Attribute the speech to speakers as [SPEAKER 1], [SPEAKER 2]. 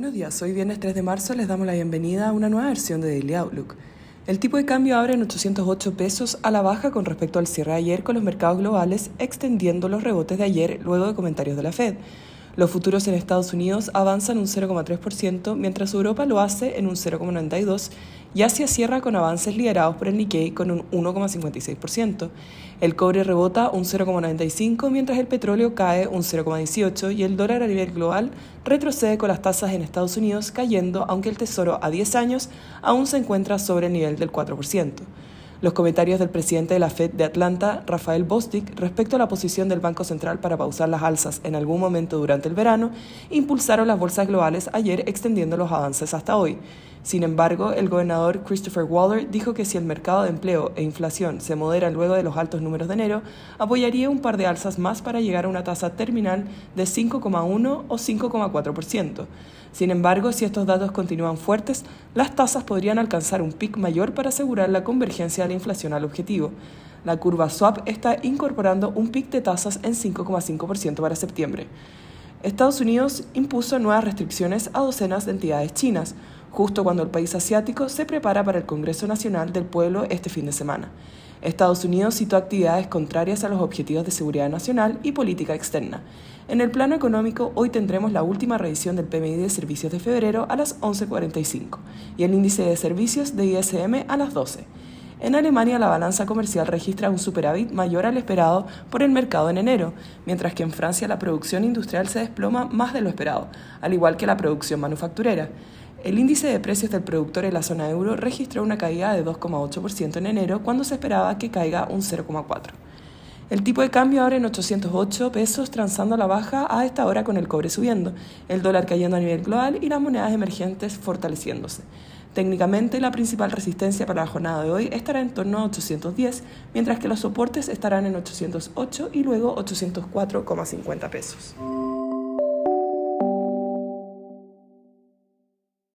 [SPEAKER 1] Buenos días, hoy viernes 3 de marzo les damos la bienvenida a una nueva versión de Daily Outlook. El tipo de cambio abre en 808 pesos a la baja con respecto al cierre de ayer con los mercados globales extendiendo los rebotes de ayer luego de comentarios de la Fed. Los futuros en Estados Unidos avanzan un 0,3%, mientras Europa lo hace en un 0,92% y Asia cierra con avances liderados por el Nikkei con un 1,56%. El cobre rebota un 0,95%, mientras el petróleo cae un 0,18% y el dólar a nivel global retrocede con las tasas en Estados Unidos cayendo, aunque el tesoro a 10 años aún se encuentra sobre el nivel del 4%. Los comentarios del presidente de la Fed de Atlanta, Rafael Bostic, respecto a la posición del Banco Central para pausar las alzas en algún momento durante el verano, impulsaron las bolsas globales ayer extendiendo los avances hasta hoy. Sin embargo, el gobernador Christopher Waller dijo que si el mercado de empleo e inflación se moderan luego de los altos números de enero, apoyaría un par de alzas más para llegar a una tasa terminal de 5,1 o 5,4%. Sin embargo, si estos datos continúan fuertes, las tasas podrían alcanzar un pic mayor para asegurar la convergencia de la inflación al objetivo. La curva swap está incorporando un pic de tasas en 5,5% para septiembre. Estados Unidos impuso nuevas restricciones a docenas de entidades chinas, justo cuando el país asiático se prepara para el Congreso Nacional del Pueblo este fin de semana. Estados Unidos citó actividades contrarias a los objetivos de seguridad nacional y política externa. En el plano económico, hoy tendremos la última revisión del PMI de servicios de febrero a las 11.45 y el índice de servicios de ISM a las 12. En Alemania la balanza comercial registra un superávit mayor al esperado por el mercado en enero, mientras que en Francia la producción industrial se desploma más de lo esperado, al igual que la producción manufacturera. El índice de precios del productor en la zona euro registró una caída de 2,8% en enero cuando se esperaba que caiga un 0,4%. El tipo de cambio ahora en 808 pesos transando a la baja a esta hora con el cobre subiendo, el dólar cayendo a nivel global y las monedas emergentes fortaleciéndose. Técnicamente, la principal resistencia para la jornada de hoy estará en torno a 810, mientras que los soportes estarán en 808 y luego 804,50 pesos.